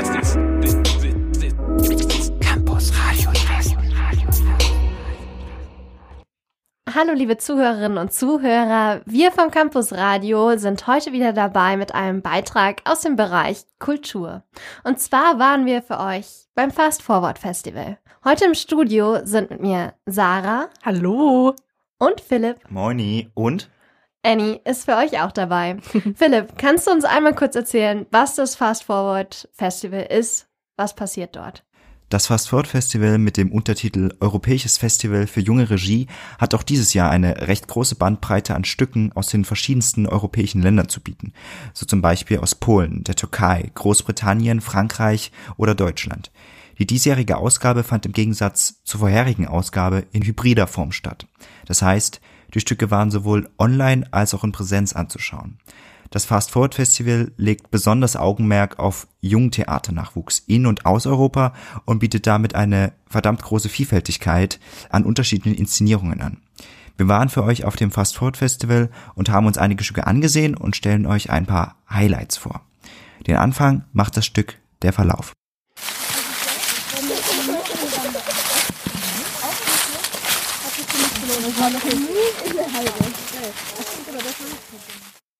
This. Campus Radio Hallo liebe Zuhörerinnen und Zuhörer, wir vom Campus Radio sind heute wieder dabei mit einem Beitrag aus dem Bereich Kultur. Und zwar waren wir für euch beim Fast Forward Festival. Heute im Studio sind mit mir Sarah. Hallo. Und Philipp. Moini. Und? Annie ist für euch auch dabei. Philipp, kannst du uns einmal kurz erzählen, was das Fast Forward Festival ist? Was passiert dort? Das Fast Forward Festival mit dem Untertitel Europäisches Festival für junge Regie hat auch dieses Jahr eine recht große Bandbreite an Stücken aus den verschiedensten europäischen Ländern zu bieten. So zum Beispiel aus Polen, der Türkei, Großbritannien, Frankreich oder Deutschland. Die diesjährige Ausgabe fand im Gegensatz zur vorherigen Ausgabe in hybrider Form statt. Das heißt, die Stücke waren sowohl online als auch in Präsenz anzuschauen. Das Fast Forward Festival legt besonders Augenmerk auf Jungtheaternachwuchs in und aus Europa und bietet damit eine verdammt große Vielfältigkeit an unterschiedlichen Inszenierungen an. Wir waren für euch auf dem Fast Forward Festival und haben uns einige Stücke angesehen und stellen euch ein paar Highlights vor. Den Anfang macht das Stück Der Verlauf.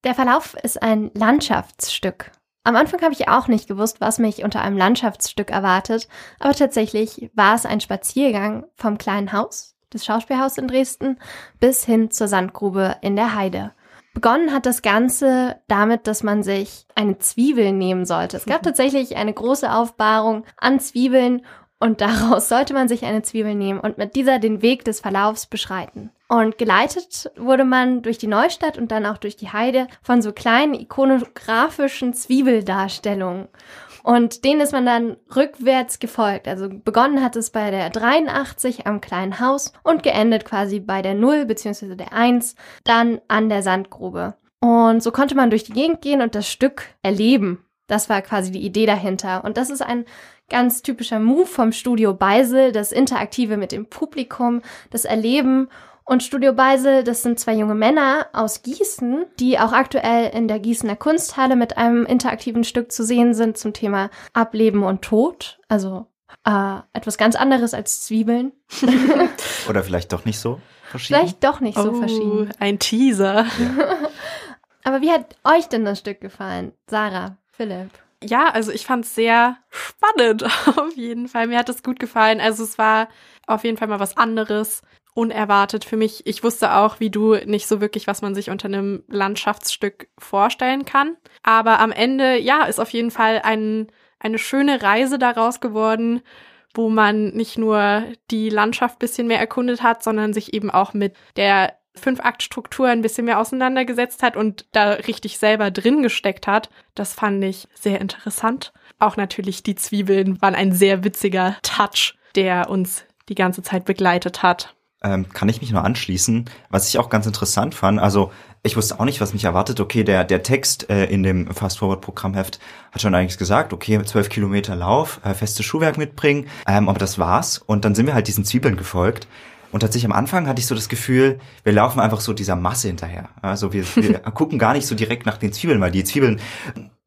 Der Verlauf ist ein Landschaftsstück. Am Anfang habe ich auch nicht gewusst, was mich unter einem Landschaftsstück erwartet, aber tatsächlich war es ein Spaziergang vom kleinen Haus, des Schauspielhauses in Dresden, bis hin zur Sandgrube in der Heide. Begonnen hat das Ganze damit, dass man sich eine Zwiebel nehmen sollte. Es gab tatsächlich eine große Aufbahrung an Zwiebeln und daraus sollte man sich eine Zwiebel nehmen und mit dieser den Weg des Verlaufs beschreiten. Und geleitet wurde man durch die Neustadt und dann auch durch die Heide von so kleinen ikonografischen Zwiebeldarstellungen. Und denen ist man dann rückwärts gefolgt. Also begonnen hat es bei der 83 am kleinen Haus und geendet quasi bei der 0 bzw. der 1, dann an der Sandgrube. Und so konnte man durch die Gegend gehen und das Stück erleben. Das war quasi die Idee dahinter. Und das ist ein ganz typischer Move vom Studio Beisel, das Interaktive mit dem Publikum, das Erleben. Und Studio Beisel, das sind zwei junge Männer aus Gießen, die auch aktuell in der Gießener Kunsthalle mit einem interaktiven Stück zu sehen sind zum Thema Ableben und Tod. Also äh, etwas ganz anderes als Zwiebeln. Oder vielleicht doch nicht so verschieden. Vielleicht doch nicht so oh, verschieden. Ein Teaser. Ja. Aber wie hat euch denn das Stück gefallen? Sarah, Philipp? Ja, also ich fand es sehr spannend auf jeden Fall. Mir hat es gut gefallen. Also es war auf jeden Fall mal was anderes, unerwartet für mich. Ich wusste auch, wie du, nicht so wirklich, was man sich unter einem Landschaftsstück vorstellen kann. Aber am Ende, ja, ist auf jeden Fall ein, eine schöne Reise daraus geworden, wo man nicht nur die Landschaft bisschen mehr erkundet hat, sondern sich eben auch mit der Fünf-Akt-Struktur ein bisschen mehr auseinandergesetzt hat und da richtig selber drin gesteckt hat. Das fand ich sehr interessant. Auch natürlich die Zwiebeln waren ein sehr witziger Touch, der uns die ganze Zeit begleitet hat. Ähm, kann ich mich nur anschließen. Was ich auch ganz interessant fand, also ich wusste auch nicht, was mich erwartet. Okay, der, der Text äh, in dem Fast-Forward-Programmheft hat schon eigentlich gesagt, okay, zwölf Kilometer Lauf, äh, festes Schuhwerk mitbringen, ähm, aber das war's. Und dann sind wir halt diesen Zwiebeln gefolgt. Und tatsächlich am Anfang hatte ich so das Gefühl, wir laufen einfach so dieser Masse hinterher. Also wir, wir gucken gar nicht so direkt nach den Zwiebeln, weil die Zwiebeln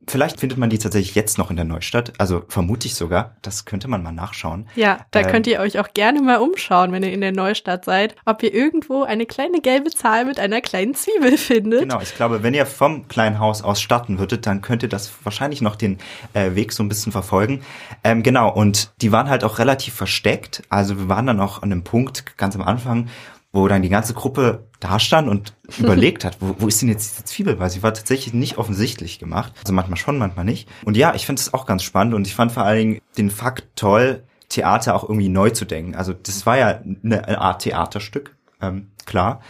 Vielleicht findet man die tatsächlich jetzt noch in der Neustadt. Also vermute ich sogar. Das könnte man mal nachschauen. Ja, da Ähm, könnt ihr euch auch gerne mal umschauen, wenn ihr in der Neustadt seid, ob ihr irgendwo eine kleine gelbe Zahl mit einer kleinen Zwiebel findet. Genau, ich glaube, wenn ihr vom kleinen Haus aus starten würdet, dann könnt ihr das wahrscheinlich noch den äh, Weg so ein bisschen verfolgen. Ähm, genau, und die waren halt auch relativ versteckt. Also wir waren dann auch an einem Punkt ganz am Anfang, wo dann die ganze Gruppe da stand und überlegt hat, wo, wo ist denn jetzt diese Zwiebel? Weil sie war tatsächlich nicht offensichtlich gemacht. Also manchmal schon, manchmal nicht. Und ja, ich finde es auch ganz spannend und ich fand vor allen Dingen den Fakt toll, Theater auch irgendwie neu zu denken. Also das war ja eine Art Theaterstück, ähm, klar.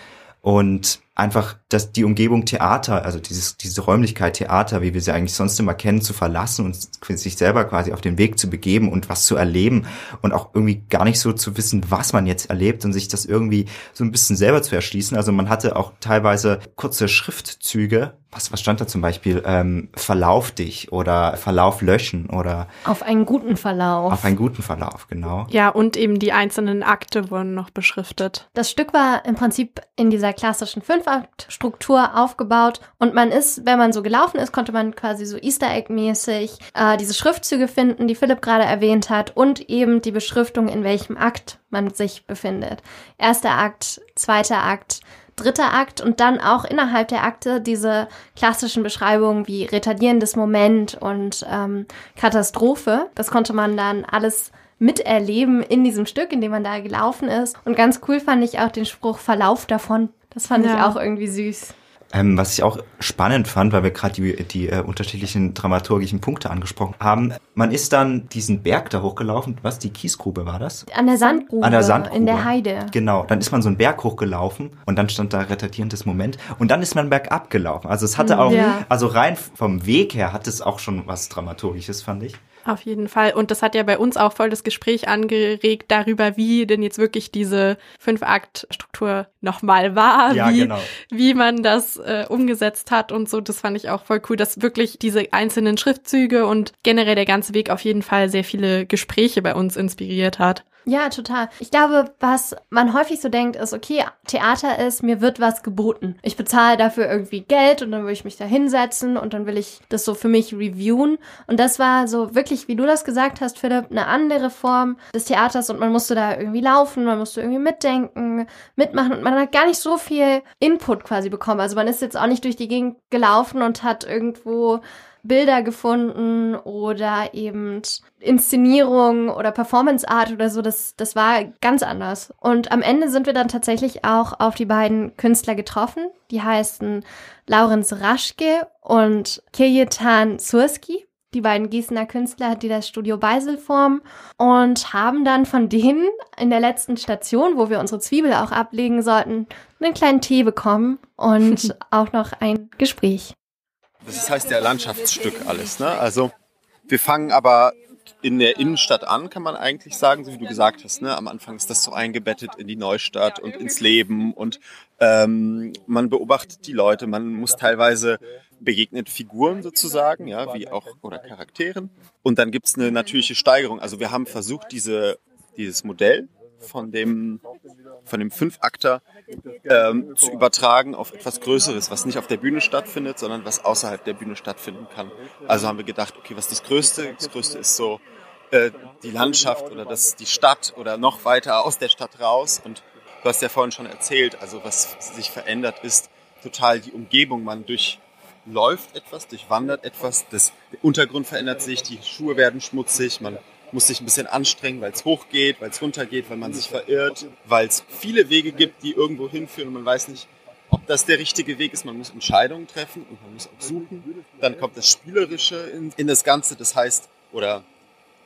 Und einfach, dass die Umgebung Theater, also dieses, diese Räumlichkeit Theater, wie wir sie eigentlich sonst immer kennen, zu verlassen und sich selber quasi auf den Weg zu begeben und was zu erleben und auch irgendwie gar nicht so zu wissen, was man jetzt erlebt und sich das irgendwie so ein bisschen selber zu erschließen. Also man hatte auch teilweise kurze Schriftzüge was, was stand da zum Beispiel? Ähm, Verlauf dich oder Verlauf löschen oder Auf einen guten Verlauf. auf einen guten Verlauf, genau. Ja, und eben die einzelnen Akte wurden noch beschriftet. Das Stück war im Prinzip in dieser klassischen Fünf-Akt-Struktur aufgebaut und man ist, wenn man so gelaufen ist, konnte man quasi so Easter Egg-mäßig äh, diese Schriftzüge finden, die Philipp gerade erwähnt hat und eben die Beschriftung, in welchem Akt man sich befindet. Erster Akt, zweiter Akt, dritter Akt und dann auch innerhalb der Akte diese klassischen Beschreibungen wie retardierendes Moment und ähm, Katastrophe. Das konnte man dann alles miterleben in diesem Stück, in dem man da gelaufen ist. Und ganz cool fand ich auch den Spruch Verlauf davon. Das fand ich Ja. auch irgendwie süß. Ähm, was ich auch spannend fand, weil wir gerade die, die äh, unterschiedlichen dramaturgischen Punkte angesprochen haben. Man ist dann diesen Berg da hochgelaufen. Was? Die Kiesgrube war das? An der Sandgrube, An der Sandgrube. in der Heide. Genau, dann ist man so einen Berg hochgelaufen und dann stand da retardierendes Moment und dann ist man bergab gelaufen. Also es hatte auch, Ja. also rein vom Weg her hat es auch schon was Dramaturgisches, fand ich. Auf jeden Fall. Und das hat ja bei uns auch voll das Gespräch angeregt darüber, wie denn jetzt wirklich diese Fünf-Akt-Struktur nochmal war, Ja, wie, genau. wie man das äh, umgesetzt hat und so. Das fand ich auch voll cool, dass wirklich diese einzelnen Schriftzüge und generell der ganze Weg auf jeden Fall sehr viele Gespräche bei uns inspiriert hat. Ja, total. Ich glaube, was man häufig so denkt, ist, okay, Theater ist, mir wird was geboten. Ich bezahle dafür irgendwie Geld und dann will ich mich da hinsetzen und dann will ich das so für mich reviewen. Und das war so wirklich, wie du das gesagt hast, Philipp, eine andere Form des Theaters und man musste da irgendwie laufen, man musste irgendwie mitdenken, mitmachen und man hat gar nicht so viel Input quasi bekommen. Also man ist jetzt auch nicht durch die Gegend gelaufen und hat irgendwo Bilder gefunden oder eben Inszenierung oder Performance Art oder so, das, das war ganz anders. Und am Ende sind wir dann tatsächlich auch auf die beiden Künstler getroffen. Die heißen Laurenz Raschke und Kirjetan Surski. Die beiden Gießener Künstler, die das Studio Beisel formen und haben dann von denen in der letzten Station, wo wir unsere Zwiebel auch ablegen sollten, einen kleinen Tee bekommen und auch noch ein Gespräch. Das heißt ja Landschaftsstück alles. Ne? Also wir fangen aber in der Innenstadt an, kann man eigentlich sagen, so wie du gesagt hast. Ne? Am Anfang ist das so eingebettet in die Neustadt und ins Leben und ähm, man beobachtet die Leute, man muss teilweise begegnet Figuren sozusagen, ja, wie auch oder Charakteren. Und dann gibt's eine natürliche Steigerung. Also wir haben versucht, diese, dieses Modell von dem, von dem Fünfakter ähm, zu übertragen auf etwas Größeres, was nicht auf der Bühne stattfindet, sondern was außerhalb der Bühne stattfinden kann. Also haben wir gedacht, okay, was ist das Größte? Das Größte ist so äh, die Landschaft oder das, die Stadt oder noch weiter aus der Stadt raus. Und du hast ja vorhin schon erzählt, also was sich verändert ist, total die Umgebung. Man durchläuft etwas, durchwandert etwas, das, der Untergrund verändert sich, die Schuhe werden schmutzig, man muss sich ein bisschen anstrengen, weil es hochgeht, weil es runtergeht, weil man sich verirrt, weil es viele Wege gibt, die irgendwo hinführen und man weiß nicht, ob das der richtige Weg ist. Man muss Entscheidungen treffen und man muss auch suchen. Dann kommt das Spielerische in, in das Ganze, das heißt, oder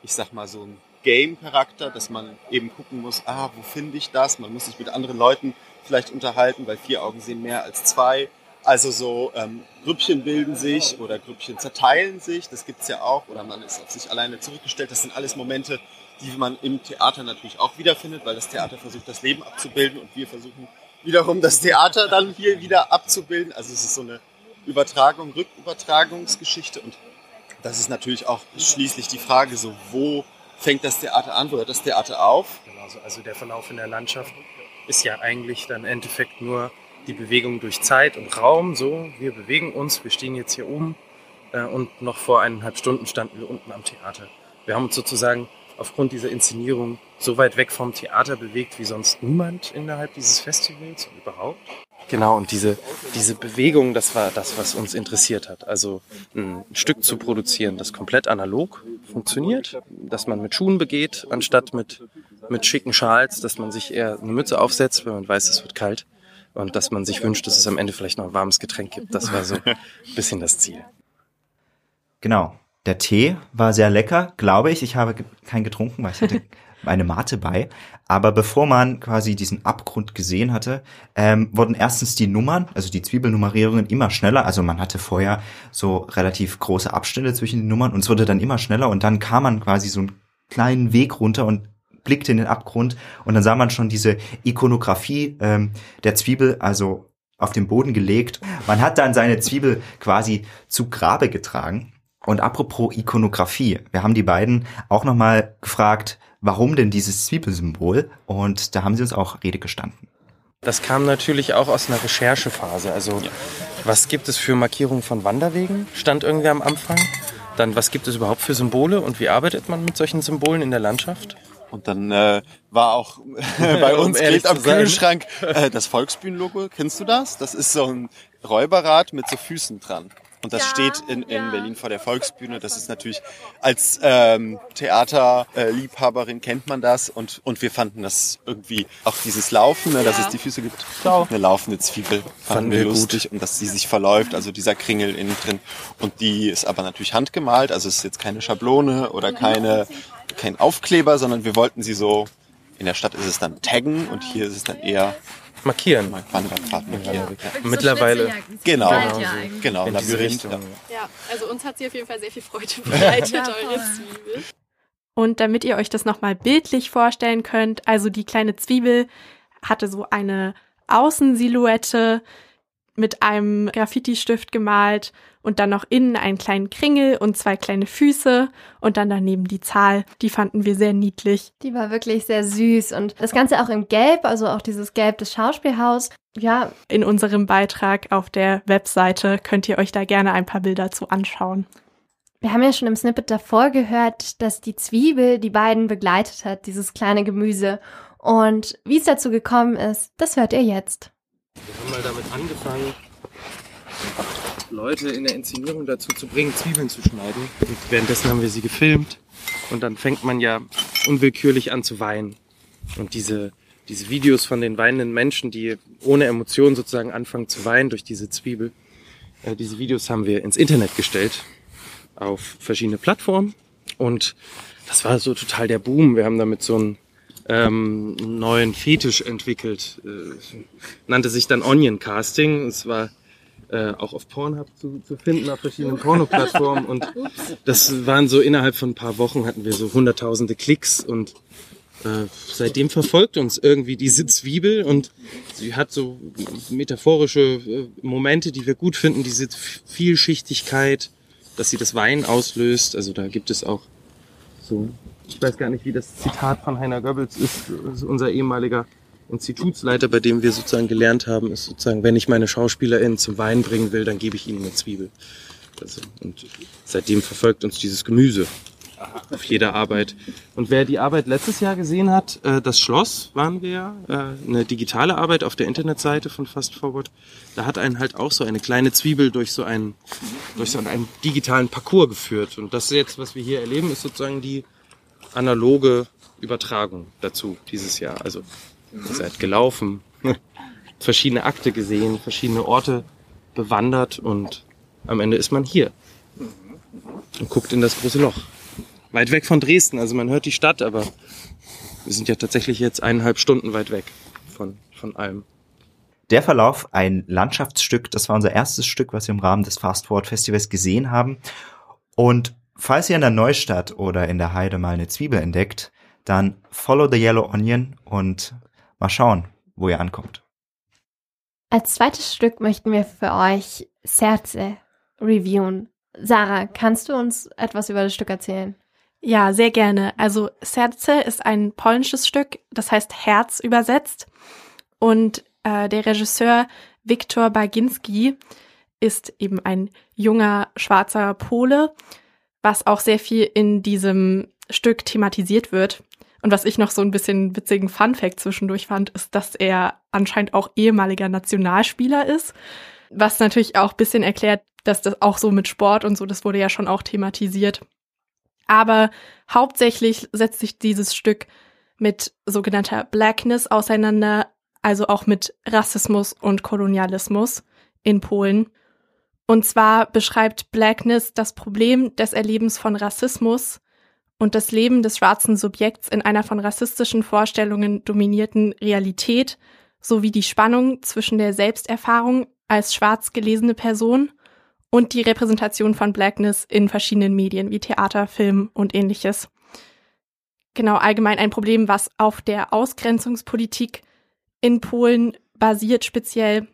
ich sag mal so ein Game-Charakter, dass man eben gucken muss, ah, wo finde ich das? Man muss sich mit anderen Leuten vielleicht unterhalten, weil vier Augen sehen mehr als zwei. Also so ähm, Grüppchen bilden sich oder Grüppchen zerteilen sich, das gibt's ja auch. Oder man ist auf sich alleine zurückgestellt. Das sind alles Momente, die man im Theater natürlich auch wiederfindet, weil das Theater versucht, das Leben abzubilden und wir versuchen wiederum das Theater dann hier wieder abzubilden. Also es ist so eine Übertragung, Rückübertragungsgeschichte und das ist natürlich auch schließlich die Frage, so wo fängt das Theater an, wo hört das Theater auf? Genau, so. also der Verlauf in der Landschaft ist ja eigentlich dann im Endeffekt nur die Bewegung durch Zeit und Raum. So, wir bewegen uns, wir stehen jetzt hier oben äh, und noch vor eineinhalb Stunden standen wir unten am Theater. Wir haben uns sozusagen aufgrund dieser Inszenierung so weit weg vom Theater bewegt wie sonst niemand innerhalb dieses Festivals überhaupt. Genau, und diese, diese Bewegung, das war das, was uns interessiert hat. Also ein Stück zu produzieren, das komplett analog funktioniert, dass man mit Schuhen begeht, anstatt mit, mit schicken Schals, dass man sich eher eine Mütze aufsetzt, wenn man weiß, es wird kalt. Und dass man sich wünscht, dass es am Ende vielleicht noch ein warmes Getränk gibt. Das war so ein bisschen das Ziel. Genau. Der Tee war sehr lecker, glaube ich. Ich habe keinen getrunken, weil ich hatte meine Mate bei. Aber bevor man quasi diesen Abgrund gesehen hatte, ähm, wurden erstens die Nummern, also die Zwiebelnummerierungen immer schneller. Also man hatte vorher so relativ große Abstände zwischen den Nummern und es wurde dann immer schneller und dann kam man quasi so einen kleinen Weg runter und blickte in den Abgrund und dann sah man schon diese Ikonografie ähm, der Zwiebel, also auf den Boden gelegt. Man hat dann seine Zwiebel quasi zu Grabe getragen. Und apropos Ikonografie, wir haben die beiden auch nochmal gefragt, warum denn dieses Zwiebelsymbol? Und da haben sie uns auch Rede gestanden. Das kam natürlich auch aus einer Recherchephase. Also was gibt es für Markierungen von Wanderwegen? Stand irgendwie am Anfang. Dann was gibt es überhaupt für Symbole und wie arbeitet man mit solchen Symbolen in der Landschaft? Und dann äh, war auch bei Um uns ehrlich klebt am. Kühlschrank äh, das Volksbühnenlogo. Kennst du das? Das ist so ein Räuberrad mit so Füßen dran. Und das steht in, in Berlin vor der Volksbühne. Das ist natürlich als ähm, Theaterliebhaberin kennt man das und und wir fanden das irgendwie auch dieses Laufen, ne, dass es die Füße gibt, eine laufende Zwiebel fanden, Fanden wir wir gut. lustig und dass sie sich verläuft, also dieser Kringel innen drin und die ist aber natürlich handgemalt, also es ist jetzt keine Schablone oder keine kein Aufkleber, sondern wir wollten sie so in der Stadt ist es dann taggen und hier ist es dann eher Markieren. Wanderpfad markieren. Ja. Mittlerweile Genau, Genau so. genau, in diese Labyrinth. Richtung. Ja. Ja, also uns hat sie auf jeden Fall sehr viel Freude bereitet, eure Zwiebel. Und damit ihr euch das nochmal bildlich vorstellen könnt, also die kleine Zwiebel hatte so eine Außensilhouette mit einem Graffiti-Stift gemalt und dann noch innen einen kleinen Kringel und zwei kleine Füße und dann daneben die Zahl. Die fanden wir sehr niedlich. Die war wirklich sehr süß und das Ganze auch in Gelb, also auch dieses Gelb des Schauspielhaus. Ja, In unserem Beitrag auf der Webseite könnt ihr euch da gerne ein paar Bilder zu anschauen. wir haben ja schon im Snippet davor gehört, dass die Zwiebel die beiden begleitet hat, dieses kleine Gemüse. Und wie es dazu gekommen ist, das hört ihr jetzt. Wir haben mal damit angefangen, Leute in der Inszenierung dazu zu bringen, Zwiebeln zu schneiden. Und währenddessen haben wir sie gefilmt. Und dann fängt man ja unwillkürlich an zu weinen. Und diese, diese Videos von den weinenden Menschen, die ohne Emotion sozusagen anfangen zu weinen durch diese Zwiebel, äh, diese Videos haben wir ins Internet gestellt. Auf verschiedene Plattformen. Und das war so total der Boom. Wir haben damit so einen ähm, neuen Fetisch entwickelt. Äh, nannte sich dann Onion Casting. Es war äh, auch auf Pornhub zu, zu finden, auf verschiedenen Porno-Plattformen. Und das waren so innerhalb von ein paar Wochen hatten wir so hunderttausende Klicks und äh, seitdem verfolgt uns irgendwie diese Zwiebel und sie hat so metaphorische äh, Momente, die wir gut finden, diese Vielschichtigkeit, dass sie das Wein auslöst. Also da gibt es auch so, ich weiß gar nicht, wie das Zitat von Heiner Goebbels ist, ist unser ehemaliger Institutsleiter, bei dem wir sozusagen gelernt haben, ist sozusagen, wenn ich meine SchauspielerInnen zum Wein bringen will, dann gebe ich ihnen eine Zwiebel. Also, und seitdem verfolgt uns dieses Gemüse auf jeder Arbeit. Und wer die Arbeit letztes Jahr gesehen hat, äh, das Schloss waren wir, äh, eine digitale Arbeit auf der Internetseite von Fast Forward. Da hat einen halt auch so eine kleine Zwiebel durch so einen, durch so einen digitalen Parcours geführt. Und das jetzt, was wir hier erleben, ist sozusagen die analoge Übertragung dazu dieses Jahr. Also ihr seid gelaufen, verschiedene Akte gesehen, verschiedene Orte bewandert und am Ende ist man hier und guckt in das große Loch. Weit weg von Dresden, also man hört die Stadt, aber wir sind ja tatsächlich jetzt eineinhalb Stunden weit weg von, von allem. Der Verlauf, ein Landschaftsstück, das war unser erstes Stück, was wir im Rahmen des Fast Forward Festivals gesehen haben. Und falls ihr in der Neustadt oder in der Heide mal eine Zwiebel entdeckt, dann follow the yellow onion und mal schauen, wo ihr ankommt. Als zweites Stück möchten wir für euch Serze reviewen. Sarah, kannst du uns etwas über das Stück erzählen? Ja, sehr gerne. Also Serce ist ein polnisches Stück, das heißt Herz übersetzt. Und äh, der Regisseur Viktor Baginski ist eben ein junger schwarzer Pole, was auch sehr viel in diesem Stück thematisiert wird. Und was ich noch so ein bisschen witzigen Funfact zwischendurch fand, ist, dass er anscheinend auch ehemaliger Nationalspieler ist. Was natürlich auch ein bisschen erklärt, dass das auch so mit Sport und so, das wurde ja schon auch thematisiert. Aber hauptsächlich setzt sich dieses Stück mit sogenannter Blackness auseinander, also auch mit Rassismus und Kolonialismus in Polen. Und zwar beschreibt Blackness das Problem des Erlebens von Rassismus und das Leben des schwarzen Subjekts in einer von rassistischen Vorstellungen dominierten Realität sowie die Spannung zwischen der Selbsterfahrung als schwarz gelesene Person und die Repräsentation von Blackness in verschiedenen Medien wie Theater, Film und ähnliches. Genau, allgemein ein Problem, was auf der Ausgrenzungspolitik in Polen basiert speziell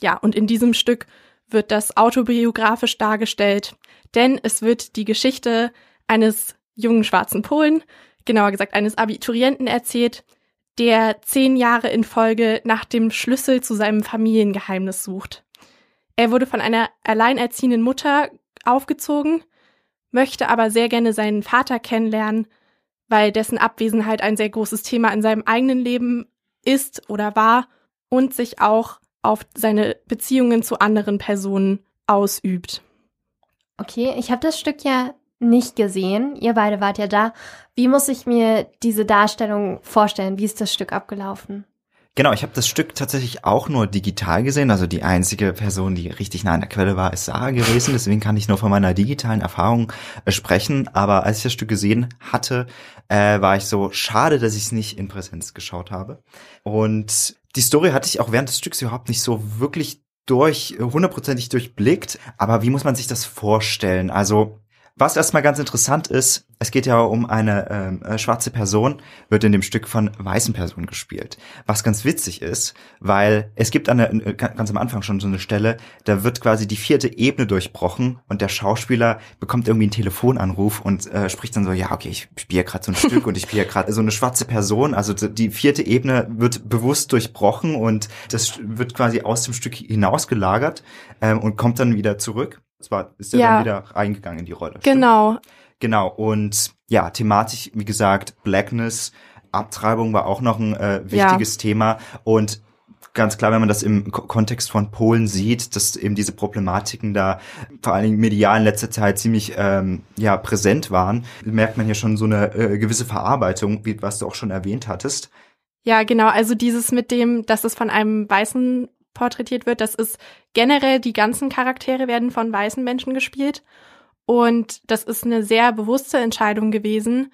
Ja, und in diesem Stück wird das autobiografisch dargestellt, denn es wird die Geschichte eines jungen schwarzen Polen, genauer gesagt eines Abiturienten erzählt, der zehn Jahre in Folge nach dem Schlüssel zu seinem Familiengeheimnis sucht. Er wurde von einer alleinerziehenden Mutter aufgezogen, möchte aber sehr gerne seinen Vater kennenlernen, weil dessen Abwesenheit ein sehr großes Thema in seinem eigenen Leben ist oder war und sich auch auf seine Beziehungen zu anderen Personen ausübt. Okay, ich habe das Stück ja nicht gesehen. Ihr beide wart ja da. Wie muss ich mir diese Darstellung vorstellen? Wie ist das Stück abgelaufen? Genau, ich habe das Stück tatsächlich auch nur digital gesehen. Also die einzige Person, die richtig nah an der Quelle war, ist Sarah gewesen. Deswegen kann ich nur von meiner digitalen Erfahrung äh, sprechen. Aber als ich das Stück gesehen hatte, äh, war ich so schade, dass ich es nicht in Präsenz geschaut habe. Und die Story hatte ich auch während des Stücks überhaupt nicht so wirklich durch, hundertprozentig durchblickt. Aber wie muss man sich das vorstellen? Also was erstmal ganz interessant ist, es geht ja um eine ähm, äh, schwarze Person, wird in dem Stück von weißen Personen gespielt. Was ganz witzig ist, weil es gibt der, äh, ganz am Anfang schon so eine Stelle, da wird quasi die vierte Ebene durchbrochen und der Schauspieler bekommt irgendwie einen Telefonanruf und äh, spricht dann so, ja, okay, ich spiele gerade so ein Stück und ich spiele gerade so eine schwarze Person. Also die vierte Ebene wird bewusst durchbrochen und das wird quasi aus dem Stück hinausgelagert ähm, und kommt dann wieder zurück. Zwar ist er Ja. dann wieder reingegangen in die Rolle. Stimmt. Genau. Genau, und ja, thematisch, wie gesagt, Blackness, Abtreibung war auch noch ein äh, wichtiges Thema. Und ganz klar, wenn man das im Ko- Kontext von Polen sieht, dass eben diese Problematiken da vor allen Dingen medial in letzter Zeit ziemlich ähm, ja, präsent waren, merkt man hier schon so eine äh, gewisse Verarbeitung, wie was du auch schon erwähnt hattest. Ja, genau. Also dieses mit dem, dass es von einem Weißen porträtiert wird, das ist generell, die ganzen Charaktere werden von weißen Menschen gespielt. Und das ist eine sehr bewusste Entscheidung gewesen.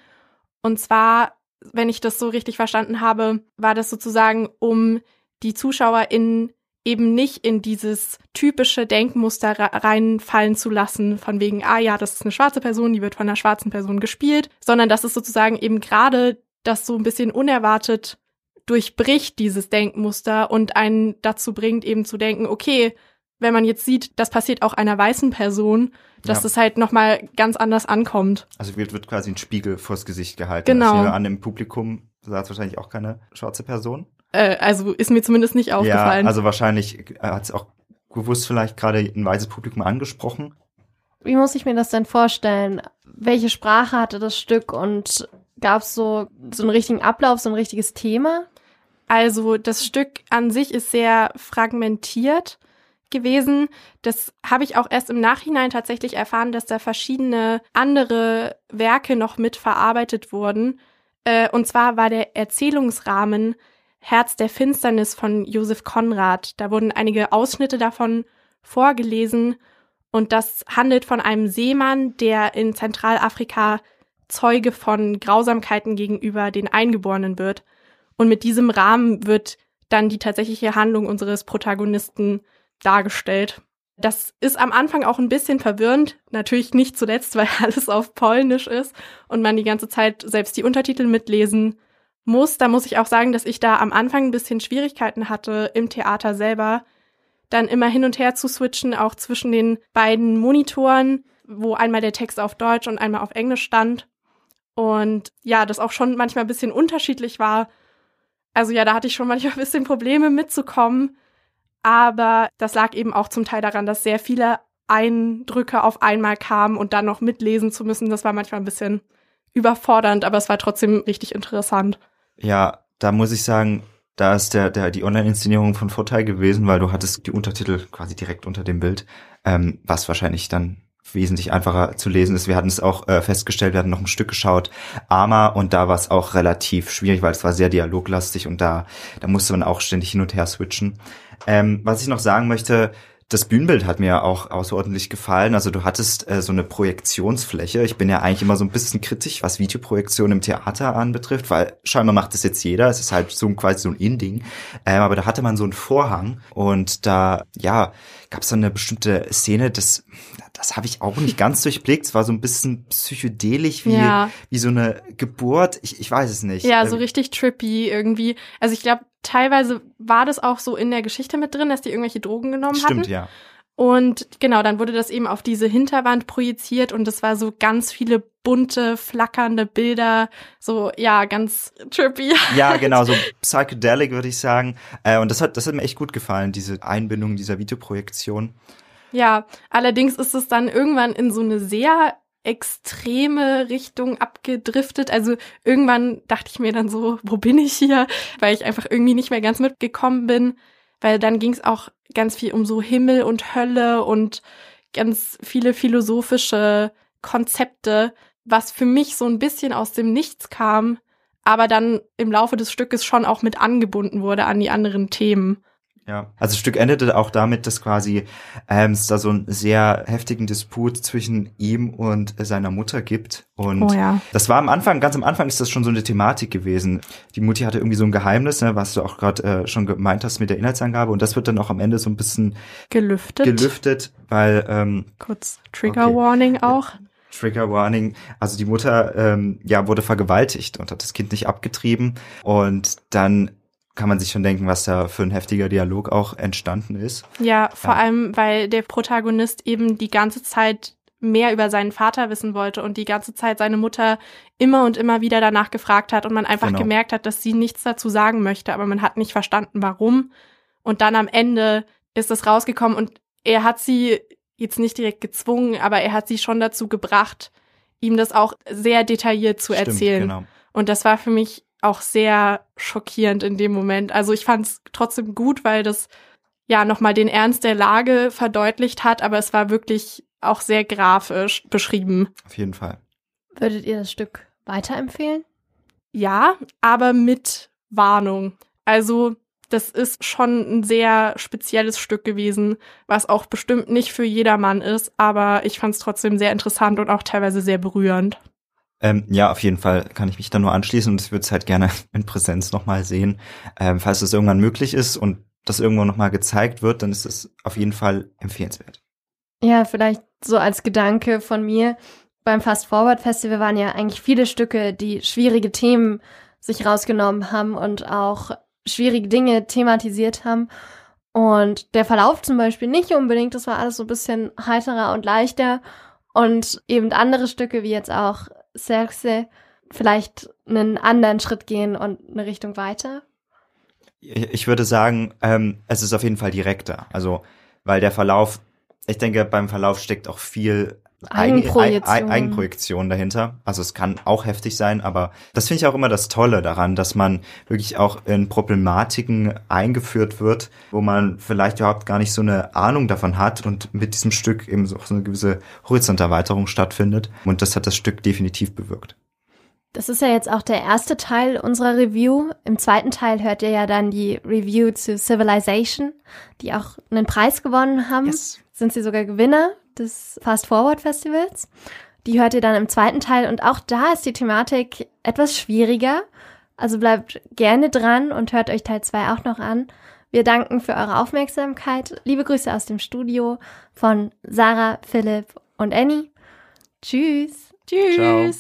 Und zwar, wenn ich das so richtig verstanden habe, war das sozusagen, um die ZuschauerInnen eben nicht in dieses typische Denkmuster reinfallen zu lassen, von wegen, ah ja, das ist eine schwarze Person, die wird von einer schwarzen Person gespielt, sondern dass es sozusagen eben gerade das so ein bisschen unerwartet durchbricht, dieses Denkmuster und einen dazu bringt, eben zu denken, okay, wenn man jetzt sieht, das passiert auch einer weißen Person, dass Ja. es halt nochmal ganz anders ankommt. Also wird, wird quasi ein Spiegel vors Gesicht gehalten. Genau. Ich nehme an, im Publikum saß wahrscheinlich auch keine schwarze Person. Äh, also ist mir zumindest nicht aufgefallen. Ja, also wahrscheinlich hat es auch gewusst vielleicht gerade ein weißes Publikum angesprochen. Wie muss ich mir das denn vorstellen? Welche Sprache hatte das Stück und gab es so, so einen richtigen Ablauf, so ein richtiges Thema? Also das Stück an sich ist sehr fragmentiert gewesen. Das habe ich auch erst im Nachhinein tatsächlich erfahren, dass da verschiedene andere Werke noch mit verarbeitet wurden. Äh, und zwar war der Erzählungsrahmen Herz der Finsternis von Josef Konrad. Da wurden einige Ausschnitte davon vorgelesen und das handelt von einem Seemann, der in Zentralafrika Zeuge von Grausamkeiten gegenüber den Eingeborenen wird. Und mit diesem Rahmen wird dann die tatsächliche Handlung unseres Protagonisten dargestellt. Das ist am Anfang auch ein bisschen verwirrend, natürlich nicht zuletzt, weil alles auf Polnisch ist und man die ganze Zeit selbst die Untertitel mitlesen muss. Da muss ich auch sagen, dass ich da am Anfang ein bisschen Schwierigkeiten hatte im Theater selber, dann immer hin und her zu switchen, auch zwischen den beiden Monitoren, wo einmal der Text auf Deutsch und einmal auf Englisch stand. Und ja, das auch schon manchmal ein bisschen unterschiedlich war. Also ja, da hatte ich schon manchmal ein bisschen Probleme mitzukommen. Aber das lag eben auch zum Teil daran, dass sehr viele Eindrücke auf einmal kamen und dann noch mitlesen zu müssen. Das war manchmal ein bisschen überfordernd, aber es war trotzdem richtig interessant. Ja, da muss ich sagen, da ist der, der, die Online-Inszenierung von Vorteil gewesen, weil du hattest die Untertitel quasi direkt unter dem Bild, ähm, was wahrscheinlich dann wesentlich einfacher zu lesen ist. Wir hatten es auch äh, festgestellt, wir hatten noch ein Stück geschaut, Arma, und da war es auch relativ schwierig, weil es war sehr dialoglastig und da, da musste man auch ständig hin und her switchen. Ähm, was ich noch sagen möchte, das Bühnenbild hat mir auch außerordentlich gefallen. Also du hattest äh, so eine Projektionsfläche. Ich bin ja eigentlich immer so ein bisschen kritisch, was Videoprojektion im Theater anbetrifft, weil scheinbar macht das jetzt jeder. Es ist halt so ein, quasi so ein In-Ding. Ähm, aber da hatte man so einen Vorhang und da, ja, gab es dann eine bestimmte Szene, das, das habe ich auch nicht ganz durchblickt. Es war so ein bisschen psychedelisch, wie, Ja. wie so eine Geburt. Ich, ich weiß es nicht. Ja, so Ähm, richtig trippy irgendwie. Also ich glaube, teilweise war das auch so in der Geschichte mit drin, dass die irgendwelche Drogen genommen Stimmt, hatten. ja. Und genau, dann wurde das eben auf diese Hinterwand projiziert und es war so ganz viele bunte, flackernde Bilder, so ja, ganz trippy. Ja, genau, so psychedelic würde ich sagen. Äh, und das hat, das hat mir echt gut gefallen, diese Einbindung dieser Videoprojektion. Ja, allerdings ist es dann irgendwann in so eine sehr extreme Richtung abgedriftet. Also irgendwann dachte ich mir dann so, wo bin ich hier? Weil ich einfach irgendwie nicht mehr ganz mitgekommen bin. Weil dann ging es auch ganz viel um so Himmel und Hölle und ganz viele philosophische Konzepte, was für mich so ein bisschen aus dem Nichts kam, aber dann im Laufe des Stückes schon auch mit angebunden wurde an die anderen Themen. Ja, also das Stück endete auch damit, dass quasi ähm, es da so einen sehr heftigen Disput zwischen ihm und seiner Mutter gibt. Und Oh ja. das war am Anfang, ganz am Anfang ist das schon so eine Thematik gewesen. Die Mutti hatte irgendwie so ein Geheimnis, ne, was du auch gerade äh, schon gemeint hast mit der Inhaltsangabe. Und das wird dann auch am Ende so ein bisschen Gelüftet. gelüftet, weil ähm, Kurz Trigger Okay. Warning auch. Trigger Warning, also die Mutter ähm, ja wurde vergewaltigt und hat das Kind nicht abgetrieben und dann kann man sich schon denken, was da für ein heftiger Dialog auch entstanden ist. Ja, vor Ja. allem, weil der Protagonist eben die ganze Zeit mehr über seinen Vater wissen wollte und die ganze Zeit seine Mutter immer und immer wieder danach gefragt hat und man einfach Genau. gemerkt hat, dass sie nichts dazu sagen möchte, aber man hat nicht verstanden, warum. Und dann am Ende ist es rausgekommen und er hat sie jetzt nicht direkt gezwungen, aber er hat sie schon dazu gebracht, ihm das auch sehr detailliert zu Stimmt, erzählen. Genau. Und das war für mich auch sehr schockierend in dem Moment. Also ich fand es trotzdem gut, weil das ja nochmal den Ernst der Lage verdeutlicht hat, aber es war wirklich auch sehr grafisch beschrieben. Auf jeden Fall. Würdet ihr das Stück weiterempfehlen? Ja, aber mit Warnung. Also das ist schon ein sehr spezielles Stück gewesen, was auch bestimmt nicht für jedermann ist, aber ich fand es trotzdem sehr interessant und auch teilweise sehr berührend. Ähm, ja, auf jeden Fall kann ich mich da nur anschließen und ich würde es halt gerne in Präsenz nochmal sehen. Ähm, falls es irgendwann möglich ist und das irgendwo nochmal gezeigt wird, dann ist es auf jeden Fall empfehlenswert. Ja, vielleicht so als Gedanke von mir. Beim Fast Forward Festival waren ja eigentlich viele Stücke, die schwierige Themen sich rausgenommen haben und auch schwierige Dinge thematisiert haben. Und der Verlauf zum Beispiel nicht unbedingt, das war alles so ein bisschen heiterer und leichter. Und eben andere Stücke, wie jetzt auch Cerce, vielleicht einen anderen Schritt gehen und eine Richtung weiter. Ich würde sagen, ähm, es ist auf jeden Fall direkter. Also, weil der Verlauf, ich denke, beim Verlauf steckt auch viel Eigenprojektion. Ei- Ei- Eigenprojektion dahinter. Also es kann auch heftig sein, aber das finde ich auch immer das Tolle daran, dass man wirklich auch in Problematiken eingeführt wird, wo man vielleicht überhaupt gar nicht so eine Ahnung davon hat und mit diesem Stück eben so so eine gewisse Horizonterweiterung stattfindet. Und das hat das Stück definitiv bewirkt. Das ist ja jetzt auch der erste Teil unserer Review. Im zweiten Teil hört ihr ja dann die Review zu Civilization, die auch einen Preis gewonnen haben. Yes. Sind sie sogar Gewinner des Fast Forward Festivals. Die hört ihr dann im zweiten Teil und auch da ist die Thematik etwas schwieriger. Also bleibt gerne dran und hört euch Teil 2 auch noch an. Wir danken für eure Aufmerksamkeit. Liebe Grüße aus dem Studio von Sarah, Philipp und Annie. Tschüss. Tschüss. Ciao.